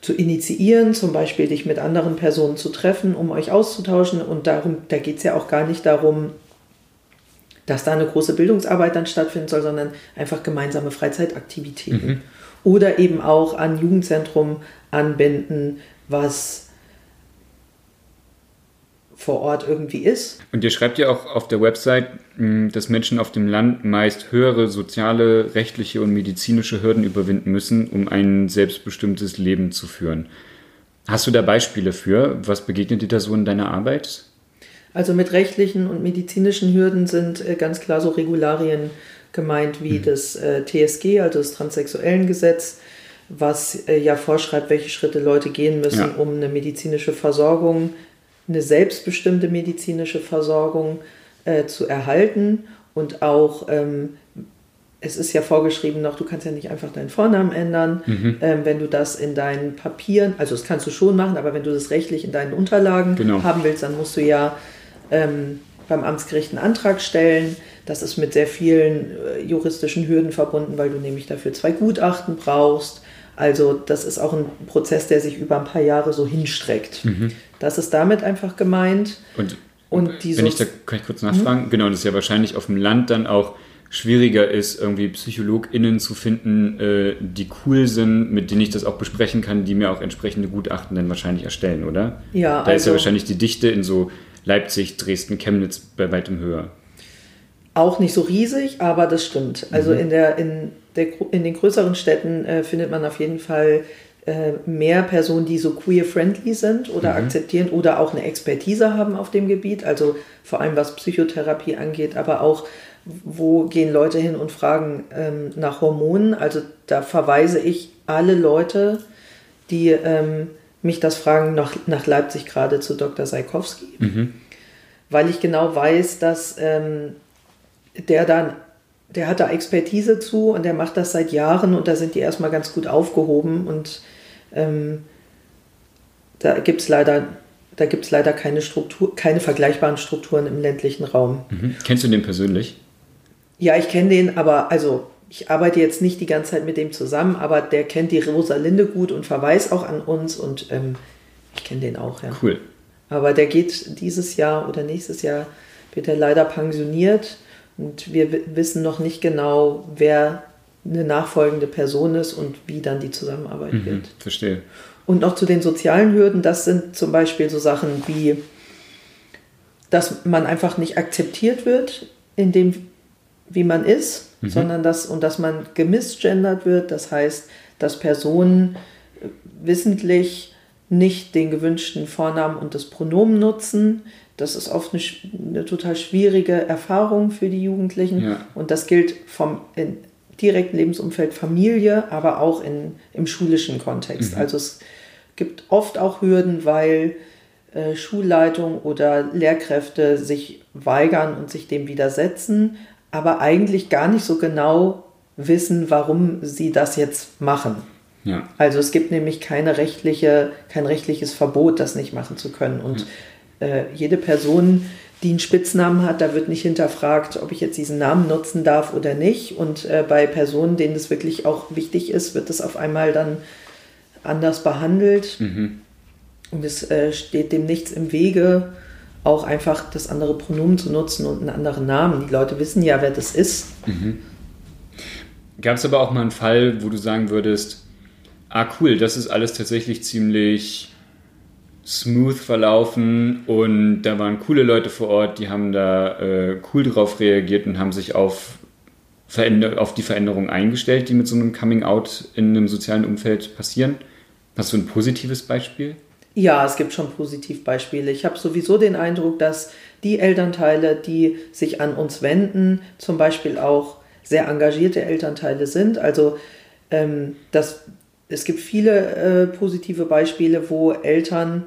zu initiieren, zum Beispiel dich mit anderen Personen zu treffen, um euch auszutauschen. Und darum, da geht es ja auch gar nicht darum, dass da eine große Bildungsarbeit dann stattfinden soll, sondern einfach gemeinsame Freizeitaktivitäten. Mhm. Oder eben auch an Jugendzentrum anbinden, was vor Ort irgendwie ist. Und ihr schreibt ja auch auf der Website, hm, dass Menschen auf dem Land meist höhere soziale, rechtliche und medizinische Hürden überwinden müssen, um ein selbstbestimmtes Leben zu führen. Hast du da Beispiele für? Was begegnet dir da so in deiner Arbeit? Also mit rechtlichen und medizinischen Hürden sind äh, ganz klar so Regularien gemeint wie mhm. das äh, TSG, also das Transsexuellengesetz, was äh, ja vorschreibt, welche Schritte Leute gehen müssen, ja. um eine medizinische Versorgung, eine selbstbestimmte medizinische Versorgung äh, zu erhalten und auch ähm, es ist ja vorgeschrieben noch, du kannst ja nicht einfach deinen Vornamen ändern. Mhm. Ähm, wenn du das in deinen Papieren, also das kannst du schon machen, aber wenn du das rechtlich in deinen Unterlagen genau. haben willst, dann musst du ja ähm, beim Amtsgericht einen Antrag stellen. Das ist mit sehr vielen äh, juristischen Hürden verbunden, weil du nämlich dafür zwei Gutachten brauchst. Also das ist auch ein Prozess, der sich über ein paar Jahre so hinstreckt. Mhm. Das ist damit einfach gemeint. Und, und wenn ich da kann ich kurz nachfragen, mhm. genau, das ist ja wahrscheinlich auf dem Land dann auch schwieriger ist, irgendwie PsychologInnen zu finden, äh, die cool sind, mit denen ich das auch besprechen kann, die mir auch entsprechende Gutachten dann wahrscheinlich erstellen, oder? Ja. Da also, ist ja also wahrscheinlich die Dichte in so Leipzig, Dresden, Chemnitz bei weitem höher. Auch nicht so riesig, aber das stimmt. Also mhm. in, der, in, der, in den größeren Städten äh, findet man auf jeden Fall äh, mehr Personen, die so queer-friendly sind oder mhm. akzeptieren oder auch eine Expertise haben auf dem Gebiet, also vor allem was Psychotherapie angeht, aber auch wo gehen Leute hin und fragen ähm, nach Hormonen. Also da verweise ich alle Leute, die ähm, mich das fragen, nach, nach Leipzig gerade zu Dr. Saikowski, mhm. weil ich genau weiß, dass ähm, der dann, der hat da Expertise zu und der macht das seit Jahren und da sind die erstmal ganz gut aufgehoben und ähm, da gibt es leider da gibt es leider keine Struktur, keine vergleichbaren Strukturen im ländlichen Raum. Mhm. Kennst du den persönlich? Ja, ich kenne den, aber also ich arbeite jetzt nicht die ganze Zeit mit dem zusammen, aber der kennt die Rosalinde gut und verweist auch an uns und ähm, ich kenne den auch, ja. Cool. Aber der geht dieses Jahr oder nächstes Jahr wird er leider pensioniert und wir wissen noch nicht genau, wer eine nachfolgende Person ist und wie dann die Zusammenarbeit mhm, wird. Verstehe. Und noch zu den sozialen Hürden, das sind zum Beispiel so Sachen wie, dass man einfach nicht akzeptiert wird in dem wie man ist, mhm. sondern dass, und dass man gemisgendert wird. Das heißt, dass Personen äh, wissentlich nicht den gewünschten Vornamen und das Pronomen nutzen. Das ist oft eine, eine total schwierige Erfahrung für die Jugendlichen. Ja. Und das gilt vom direkten Lebensumfeld Familie, aber auch in, im schulischen Kontext. Mhm. Also es gibt oft auch Hürden, weil äh, Schulleitung oder Lehrkräfte sich weigern und sich dem widersetzen, aber eigentlich gar nicht so genau wissen, warum sie das jetzt machen. Ja. Also es gibt nämlich keine rechtliche, kein rechtliches Verbot, das nicht machen zu können. Und ja. äh, jede Person, die einen Spitznamen hat, da wird nicht hinterfragt, ob ich jetzt diesen Namen nutzen darf oder nicht. Und äh, bei Personen, denen das wirklich auch wichtig ist, wird das auf einmal dann anders behandelt. Mhm. Und es äh, steht dem nichts im Wege, auch einfach das andere Pronomen zu nutzen und einen anderen Namen. Die Leute wissen ja, wer das ist. Mhm. Gab es aber auch mal einen Fall, wo du sagen würdest, ah cool, das ist alles tatsächlich ziemlich smooth verlaufen und da waren coole Leute vor Ort, die haben da äh, cool drauf reagiert und haben sich auf, auf die Veränderungen eingestellt, die mit so einem Coming-out in einem sozialen Umfeld passieren. Hast du ein positives Beispiel? Ja, es gibt schon Positivbeispiele. Ich habe sowieso den Eindruck, dass die Elternteile, die sich an uns wenden, zum Beispiel auch sehr engagierte Elternteile sind. Also ähm, das, es gibt viele äh, positive Beispiele, wo Eltern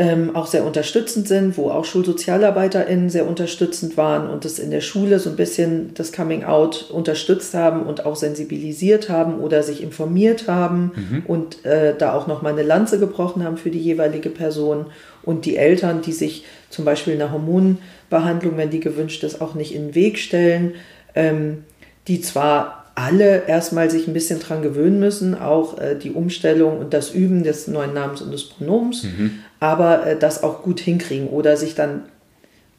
ähm, auch sehr unterstützend sind, wo auch SchulsozialarbeiterInnen sehr unterstützend waren und das in der Schule so ein bisschen das Coming Out unterstützt haben und auch sensibilisiert haben oder sich informiert haben mhm. und äh, da auch nochmal eine Lanze gebrochen haben für die jeweilige Person und die Eltern, die sich zum Beispiel eine Hormonbehandlung, wenn die gewünscht ist, auch nicht in den Weg stellen, ähm, die zwar alle erstmal sich ein bisschen dran gewöhnen müssen, auch äh, die Umstellung und das Üben des neuen Namens und des Pronoms, mhm. Aber äh, das auch gut hinkriegen oder sich dann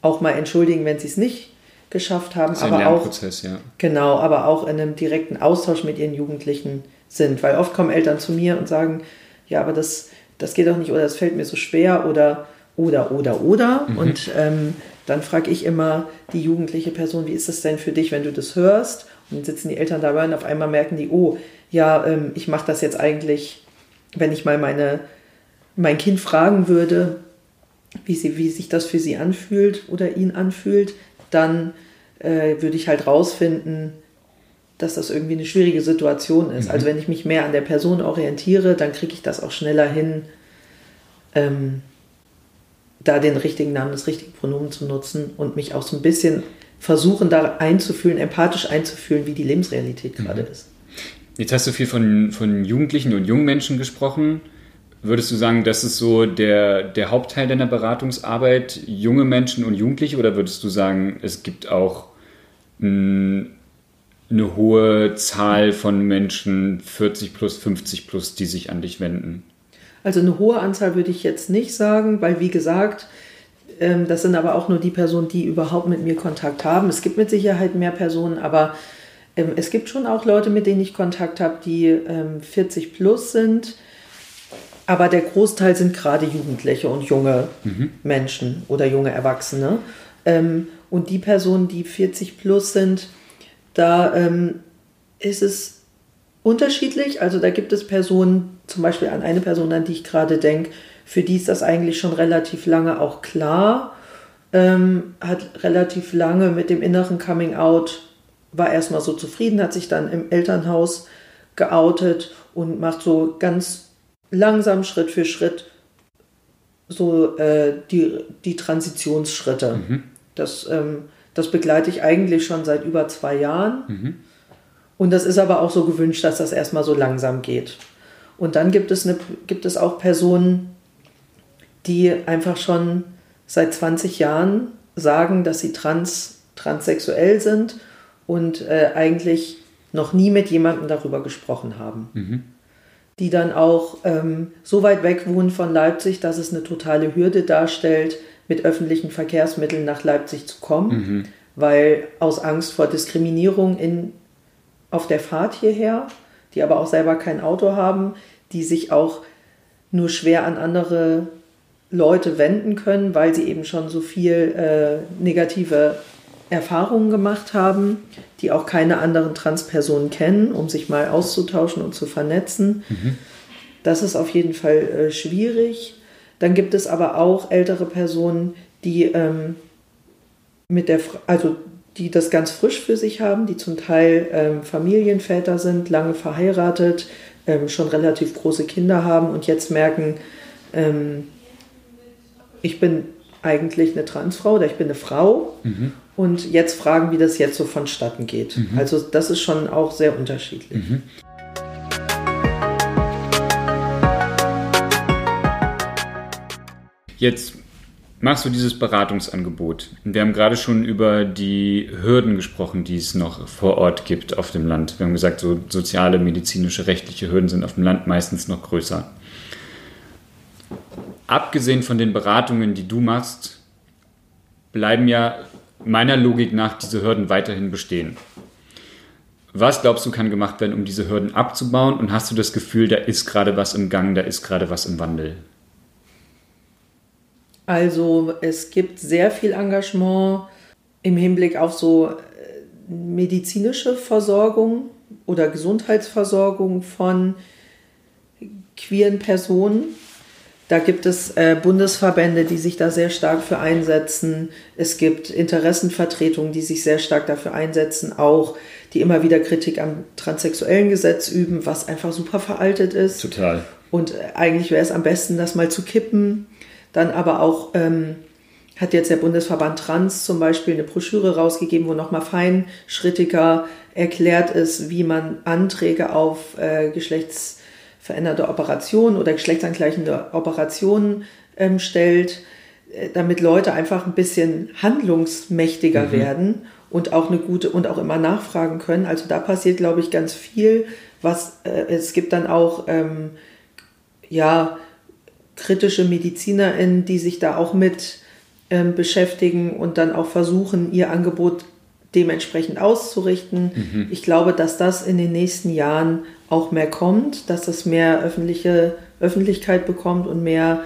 auch mal entschuldigen, wenn sie es nicht geschafft haben. Das ist aber ein Lernprozess, auch, ja. Genau, aber auch in einem direkten Austausch mit ihren Jugendlichen sind, weil oft kommen Eltern zu mir und sagen, ja, aber das, das geht doch nicht oder das fällt mir so schwer oder oder oder oder mhm. und ähm, dann frage ich immer die jugendliche Person, wie ist es denn für dich, wenn du das hörst? Und dann sitzen die Eltern dabei und auf einmal merken die, oh, ja, ähm, ich mache das jetzt eigentlich, wenn ich mal meine, mein Kind fragen würde, wie, sie, wie sich das für sie anfühlt oder ihn anfühlt, dann äh, würde ich halt rausfinden, dass das irgendwie eine schwierige Situation ist. Mhm. Also wenn ich mich mehr an der Person orientiere, dann kriege ich das auch schneller hin, ähm, da den richtigen Namen, das richtige Pronomen zu nutzen und mich auch so ein bisschen versuchen, da einzufühlen, empathisch einzufühlen, wie die Lebensrealität mhm. gerade ist. Jetzt hast du viel von, von Jugendlichen und jungen Menschen gesprochen. Würdest du sagen, das ist so der, der Hauptteil deiner Beratungsarbeit, junge Menschen und Jugendliche, oder würdest du sagen, es gibt auch eine hohe Zahl von Menschen, 40 plus, 50 plus, die sich an dich wenden? Also eine hohe Anzahl würde ich jetzt nicht sagen, weil wie gesagt, ähm, das sind aber auch nur die Personen, die überhaupt mit mir Kontakt haben. Es gibt mit Sicherheit mehr Personen, aber ähm, es gibt schon auch Leute, mit denen ich Kontakt habe, die 40 ähm, plus sind. Aber der Großteil sind gerade Jugendliche und junge mhm. Menschen oder junge Erwachsene. und die Personen, die 40 plus sind, da ist es unterschiedlich. Also da gibt es Personen, zum Beispiel an eine Person, an die ich gerade denke, für die ist das eigentlich schon relativ lange auch klar, ähm, hat relativ lange mit dem inneren Coming Out, war erstmal so zufrieden, hat sich dann im Elternhaus geoutet und macht so ganz langsam Schritt für Schritt so äh, die, die Transitionsschritte. Mhm. Das, ähm, das begleite ich eigentlich schon seit über zwei Jahren. Mhm. Und das ist aber auch so gewünscht, dass das erstmal so langsam geht. Und dann gibt es, eine, gibt es auch Personen, die einfach schon seit 20 Jahren sagen, dass sie trans, transsexuell sind und äh, eigentlich noch nie mit jemandem darüber gesprochen haben. Mhm. Die dann auch ähm, so weit weg wohnen von Leipzig, dass es eine totale Hürde darstellt, mit öffentlichen Verkehrsmitteln nach Leipzig zu kommen, mhm. weil aus Angst vor Diskriminierung in, auf der Fahrt hierher, die aber auch selber kein Auto haben, die sich auch nur schwer an andere Leute wenden können, weil sie eben schon so viel äh, negative Erfahrungen gemacht haben, die auch keine anderen Transpersonen kennen, um sich mal auszutauschen und zu vernetzen. Mhm. Das ist auf jeden Fall äh, schwierig. Dann gibt es aber auch ältere Personen, die ähm, mit der, also die das ganz frisch für sich haben, die zum Teil ähm, Familienväter sind, lange verheiratet, ähm, schon relativ große Kinder haben und jetzt merken, ähm, ich bin eigentlich eine Transfrau oder ich bin eine Frau mhm. Und jetzt fragen, wie das jetzt so vonstatten geht. Mhm. Also das ist schon auch sehr unterschiedlich. Mhm. Jetzt machst du dieses Beratungsangebot. Wir haben gerade schon über die Hürden gesprochen, die es noch vor Ort gibt auf dem Land. Wir haben gesagt, so soziale, medizinische, rechtliche Hürden sind auf dem Land meistens noch größer abgesehen von den Beratungen, die du machst, bleiben ja meiner Logik nach diese Hürden weiterhin bestehen. Was glaubst du, kann gemacht werden, um diese Hürden abzubauen? Und hast du das Gefühl, da ist gerade was im Gang, da ist gerade was im Wandel? Also es gibt sehr viel Engagement im Hinblick auf so äh, medizinische Versorgung oder Gesundheitsversorgung von queeren Personen. Da gibt es äh, Bundesverbände, die sich da sehr stark für einsetzen. Es gibt Interessenvertretungen, die sich sehr stark dafür einsetzen, auch die immer wieder Kritik am transsexuellen Gesetz üben, was einfach super veraltet ist. Total. Und äh, eigentlich wäre es am besten, das mal zu kippen. Dann aber auch ähm, hat jetzt der Bundesverband Trans zum Beispiel eine Broschüre rausgegeben, wo nochmal feinschrittiger erklärt ist, wie man Anträge auf äh, Geschlechts veränderte Operationen oder geschlechtsangleichende Operationen ähm, stellt, äh, damit Leute einfach ein bisschen handlungsmächtiger mhm. werden und auch eine gute und auch immer nachfragen können. Also da passiert, glaube ich, ganz viel. Was äh, es gibt dann auch ähm, ja kritische MedizinerInnen, die sich da auch mit ähm, beschäftigen und dann auch versuchen, ihr Angebot dementsprechend auszurichten. Mhm. Ich glaube, dass das in den nächsten Jahren auch mehr kommt, dass das mehr öffentliche Öffentlichkeit bekommt und mehr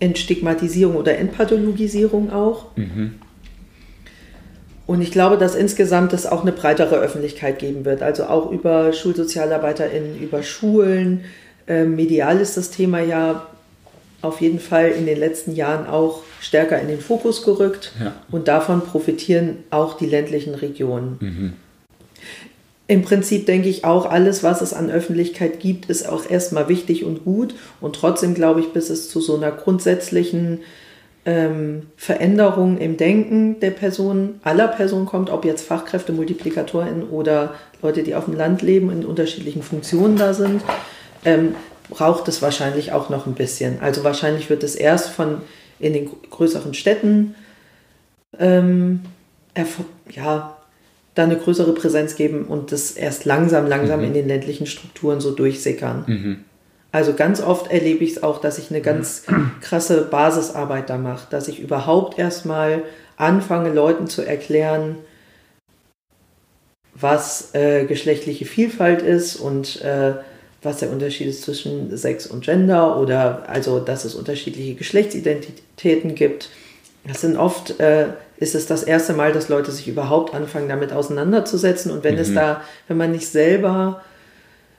Entstigmatisierung oder Entpathologisierung auch. Mhm. Und ich glaube, dass insgesamt es auch eine breitere Öffentlichkeit geben wird, also auch über SchulsozialarbeiterInnen, über Schulen. Ähm, medial ist das Thema ja auf jeden Fall in den letzten Jahren auch stärker in den Fokus gerückt ja. und davon profitieren auch die ländlichen Regionen. Mhm. Im Prinzip denke ich auch, alles, was es an Öffentlichkeit gibt, ist auch erstmal wichtig und gut. Und trotzdem glaube ich, bis es zu so einer grundsätzlichen ähm, Veränderung im Denken der Person, aller Personen kommt, ob jetzt Fachkräfte, Multiplikatoren oder Leute, die auf dem Land leben, in unterschiedlichen Funktionen da sind, ähm, braucht es wahrscheinlich auch noch ein bisschen. Also wahrscheinlich wird es erst von in den größeren Städten ähm, ja, da eine größere Präsenz geben und das erst langsam, langsam mhm. in den ländlichen Strukturen so durchsickern. Mhm. Also ganz oft erlebe ich es auch, dass ich eine ganz krasse Basisarbeit da mache, dass ich überhaupt erstmal anfange, Leuten zu erklären, was äh, geschlechtliche Vielfalt ist und äh, was der Unterschied ist zwischen Sex und Gender oder also, dass es unterschiedliche Geschlechtsidentitäten gibt. Das sind oft, äh, ist es das erste Mal, dass Leute sich überhaupt anfangen, damit auseinanderzusetzen. Und wenn mhm. es da, wenn man nicht selber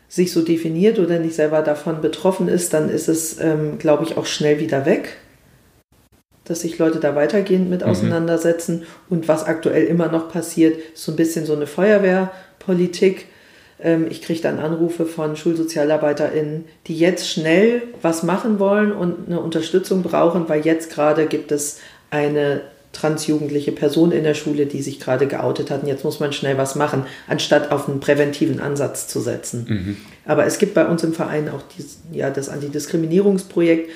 sich so definiert oder nicht selber davon betroffen ist, dann ist es, ähm, glaube ich, auch schnell wieder weg, dass sich Leute da weitergehend mit mhm. auseinandersetzen. Und was aktuell immer noch passiert, ist so ein bisschen so eine Feuerwehrpolitik ich kriege dann Anrufe von SchulsozialarbeiterInnen, die jetzt schnell was machen wollen und eine Unterstützung brauchen, weil jetzt gerade gibt es eine transjugendliche Person in der Schule, die sich gerade geoutet hat. Und jetzt muss man schnell was machen, anstatt auf einen präventiven Ansatz zu setzen. Mhm. Aber es gibt bei uns im Verein auch dies, ja, das Antidiskriminierungsprojekt.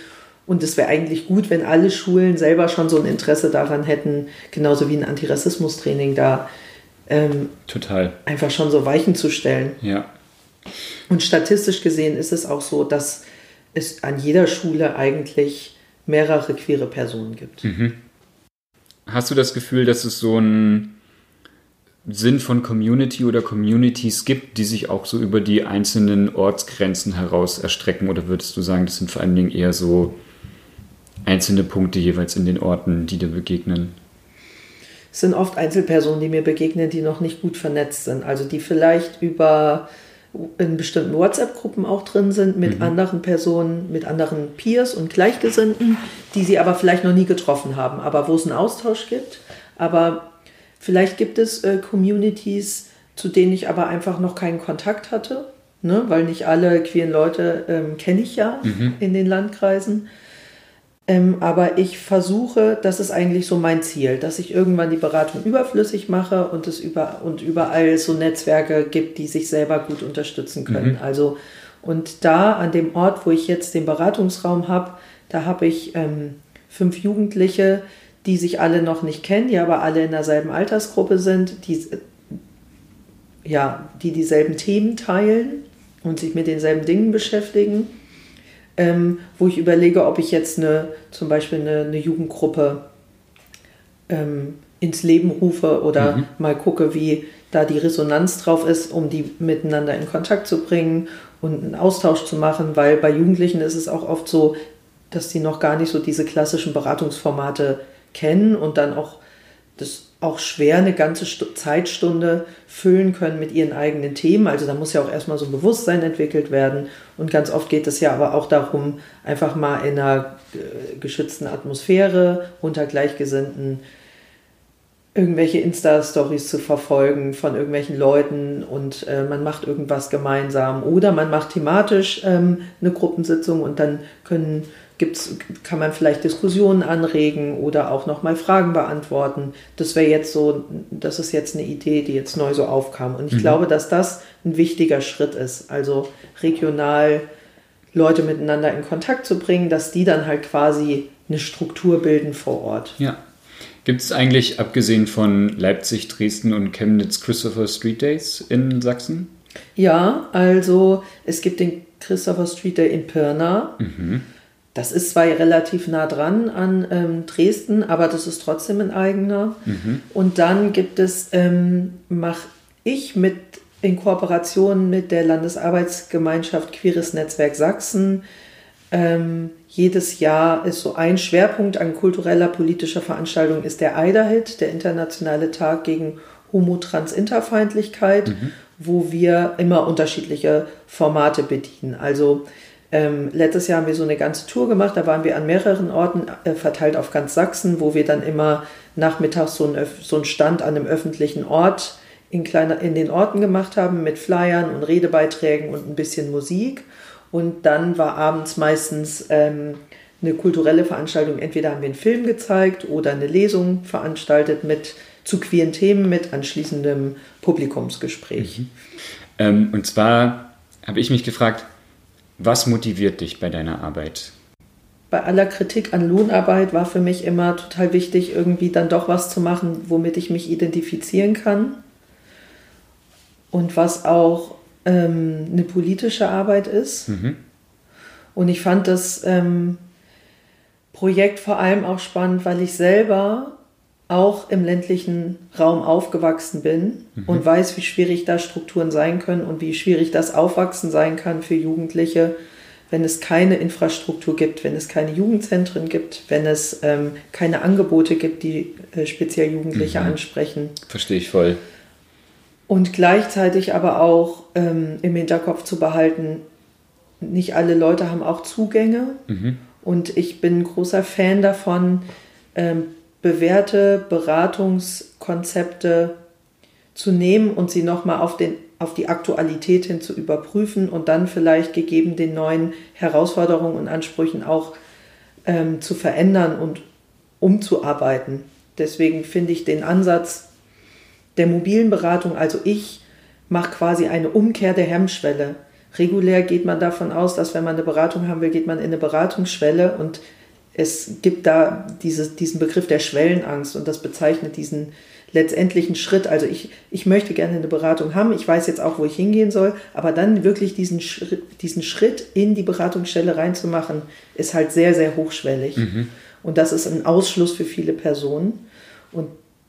Und es wäre eigentlich gut, wenn alle Schulen selber schon so ein Interesse daran hätten, genauso wie ein Antirassismus-Training da ähm, Total. einfach schon so Weichen zu stellen. Ja. Und statistisch gesehen ist es auch so, dass es an jeder Schule eigentlich mehrere queere Personen gibt. Mhm. Hast du das Gefühl, dass es so einen Sinn von Community oder Communities gibt, die sich auch so über die einzelnen Ortsgrenzen heraus erstrecken? Oder würdest du sagen, das sind vor allen Dingen eher so einzelne Punkte jeweils in den Orten, die dir begegnen? Es sind oft Einzelpersonen, die mir begegnen, die noch nicht gut vernetzt sind. Also die vielleicht über in bestimmten WhatsApp-Gruppen auch drin sind mit mhm. anderen Personen, mit anderen Peers und Gleichgesinnten, die sie aber vielleicht noch nie getroffen haben, aber wo es einen Austausch gibt. Aber vielleicht gibt es äh, Communities, zu denen ich aber einfach noch keinen Kontakt hatte, ne? weil nicht alle queeren Leute ähm, kenne ich ja mhm. in den Landkreisen. Ähm, aber ich versuche, das ist eigentlich so mein Ziel, dass ich irgendwann die Beratung überflüssig mache und es über, und überall so Netzwerke gibt, die sich selber gut unterstützen können. Mhm. Also, und da an dem Ort, wo ich jetzt den Beratungsraum habe, da habe ich ähm, fünf Jugendliche, die sich alle noch nicht kennen, die aber alle in derselben Altersgruppe sind, die, ja, die dieselben Themen teilen und sich mit denselben Dingen beschäftigen ähm, wo ich überlege, ob ich jetzt eine, zum Beispiel eine, eine Jugendgruppe ähm, ins Leben rufe oder mhm. mal gucke, wie da die Resonanz drauf ist, um die miteinander in Kontakt zu bringen und einen Austausch zu machen, weil bei Jugendlichen ist es auch oft so, dass sie noch gar nicht so diese klassischen Beratungsformate kennen und dann auch das auch schwer eine ganze Zeitstunde füllen können mit ihren eigenen Themen. Also da muss ja auch erstmal so ein Bewusstsein entwickelt werden. Und ganz oft geht es ja aber auch darum, einfach mal in einer äh, geschützten Atmosphäre unter Gleichgesinnten irgendwelche Insta-Stories zu verfolgen von irgendwelchen Leuten und äh, man macht irgendwas gemeinsam oder man macht thematisch ähm, eine Gruppensitzung und dann können gibt's, kann man vielleicht Diskussionen anregen oder auch nochmal Fragen beantworten. Das wäre jetzt so, das ist jetzt eine Idee, die jetzt neu so aufkam. Und ich mhm. glaube, dass das ein wichtiger Schritt ist. Also regional Leute miteinander in Kontakt zu bringen, dass die dann halt quasi eine Struktur bilden vor Ort. Ja. Gibt es eigentlich, abgesehen von Leipzig, Dresden und Chemnitz, Christopher Street Days in Sachsen? Ja, also es gibt den Christopher Street Day in Pirna. Mhm. Das ist zwar relativ nah dran an ähm, Dresden, aber das ist trotzdem ein eigener. Mhm. Und dann gibt es, ähm, mache ich mit in Kooperation mit der Landesarbeitsgemeinschaft Queeres Netzwerk Sachsen. Ähm, jedes Jahr ist so ein Schwerpunkt an kultureller politischer Veranstaltung ist der EIDA-Hit, der internationale Tag gegen Homo-Trans-Interfeindlichkeit, mhm. wo wir immer unterschiedliche Formate bedienen. Also ähm, letztes Jahr haben wir so eine ganze Tour gemacht, da waren wir an mehreren Orten äh, verteilt auf ganz Sachsen, wo wir dann immer nachmittags so, ein, so einen Stand an einem öffentlichen Ort in, kleiner, in den Orten gemacht haben mit Flyern und Redebeiträgen und ein bisschen Musik. Und dann war abends meistens ähm, eine kulturelle Veranstaltung. Entweder haben wir einen Film gezeigt oder eine Lesung veranstaltet mit zu queeren Themen mit anschließendem Publikumsgespräch. Mhm. Ähm, und zwar habe ich mich gefragt, was motiviert dich bei deiner Arbeit? Bei aller Kritik an Lohnarbeit war für mich immer total wichtig, irgendwie dann doch was zu machen, womit ich mich identifizieren kann. und was auch ähm, eine politische Arbeit ist. Mhm. Und ich fand das ähm, Projekt vor allem auch spannend, weil ich selber auch im ländlichen Raum aufgewachsen bin mhm. und weiß, wie schwierig da Strukturen sein können und wie schwierig das Aufwachsen sein kann für Jugendliche, wenn es keine Infrastruktur gibt, wenn es keine Jugendzentren gibt, wenn es ähm, keine Angebote gibt, die äh, speziell Jugendliche mhm. ansprechen. Verstehe ich voll. Und gleichzeitig aber auch ähm, im Hinterkopf zu behalten, nicht alle Leute haben auch Zugänge. Mhm. Und ich bin ein großer Fan davon, ähm, bewährte Beratungskonzepte zu nehmen und sie nochmal auf, auf die Aktualität hin zu überprüfen und dann vielleicht gegeben den neuen Herausforderungen und Ansprüchen auch ähm, zu verändern und umzuarbeiten. Deswegen finde ich den Ansatz der mobilen Beratung, also ich mache quasi eine Umkehr der Hemmschwelle. Regulär geht man davon aus, dass wenn man eine Beratung haben will, geht man in eine Beratungsschwelle und es gibt da dieses, diesen Begriff der Schwellenangst und das bezeichnet diesen letztendlichen Schritt. Also ich, ich möchte gerne eine Beratung haben, ich weiß jetzt auch, wo ich hingehen soll, aber dann wirklich diesen Schritt, diesen Schritt in die Beratungsstelle reinzumachen, ist halt sehr, sehr hochschwellig. Mhm. Und das ist ein Ausschluss für viele Personen. Und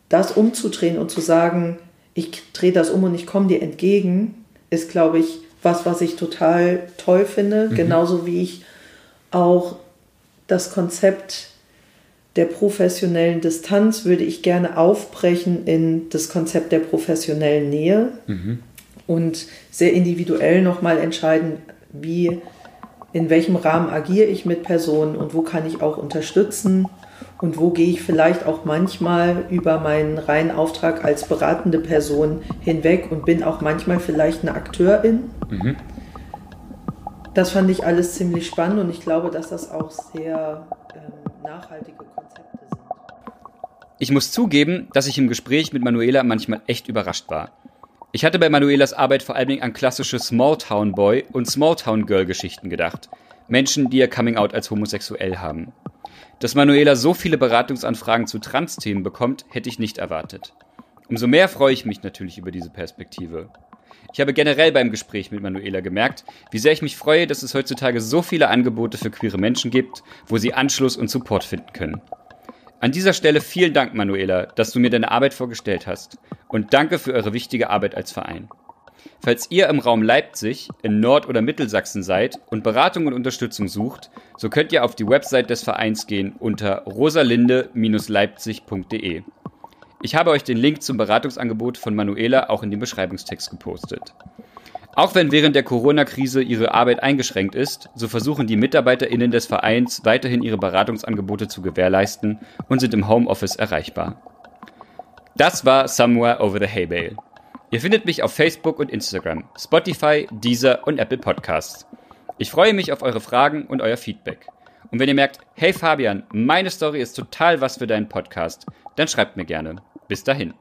das umzudrehen und zu sagen, ich drehe das um und ich komme dir entgegen, ist, glaube ich, was, was ich total toll finde. Mhm. Genauso wie ich auch das Konzept der professionellen Distanz würde ich gerne aufbrechen in das Konzept der professionellen Nähe mhm. und sehr individuell nochmal entscheiden, wie, in welchem Rahmen agiere ich mit Personen und wo kann ich auch unterstützen und wo gehe ich vielleicht auch manchmal über meinen reinen Auftrag als beratende Person hinweg und bin auch manchmal vielleicht eine Akteurin. Mhm. Das fand ich alles ziemlich spannend und ich glaube, dass das auch sehr ähm, nachhaltige Konzepte sind. Ich muss zugeben, dass ich im Gespräch mit Manuela manchmal echt überrascht war. Ich hatte bei Manuelas Arbeit vor allen Dingen an klassische Smalltown Boy und Smalltown Girl Geschichten gedacht. Menschen, die ihr Coming Out als homosexuell haben. Dass Manuela so viele Beratungsanfragen zu Trans-Themen bekommt, hätte ich nicht erwartet. Umso mehr freue ich mich natürlich über diese Perspektive. Ich habe generell beim Gespräch mit Manuela gemerkt, wie sehr ich mich freue, dass es heutzutage so viele Angebote für queere Menschen gibt, wo sie Anschluss und Support finden können. An dieser Stelle vielen Dank, Manuela, dass du mir deine Arbeit vorgestellt hast. Und danke für eure wichtige Arbeit als Verein. Falls ihr im Raum Leipzig, in Nord- oder Mittelsachsen seid und Beratung und Unterstützung sucht, so könnt ihr auf die Website des Vereins gehen unter rosalinde-leipzig.de. Ich habe euch den Link zum Beratungsangebot von Manuela auch in den Beschreibungstext gepostet. Auch wenn während der Corona-Krise ihre Arbeit eingeschränkt ist, so versuchen die MitarbeiterInnen des Vereins weiterhin ihre Beratungsangebote zu gewährleisten und sind im Homeoffice erreichbar. Das war Somewhere Over the Hay Bale. Ihr findet mich auf Facebook und Instagram, Spotify, Deezer und Apple Podcasts. Ich freue mich auf eure Fragen und euer Feedback. Und wenn ihr merkt, hey Fabian, meine Story ist total was für deinen Podcast, dann schreibt mir gerne. Bis dahin.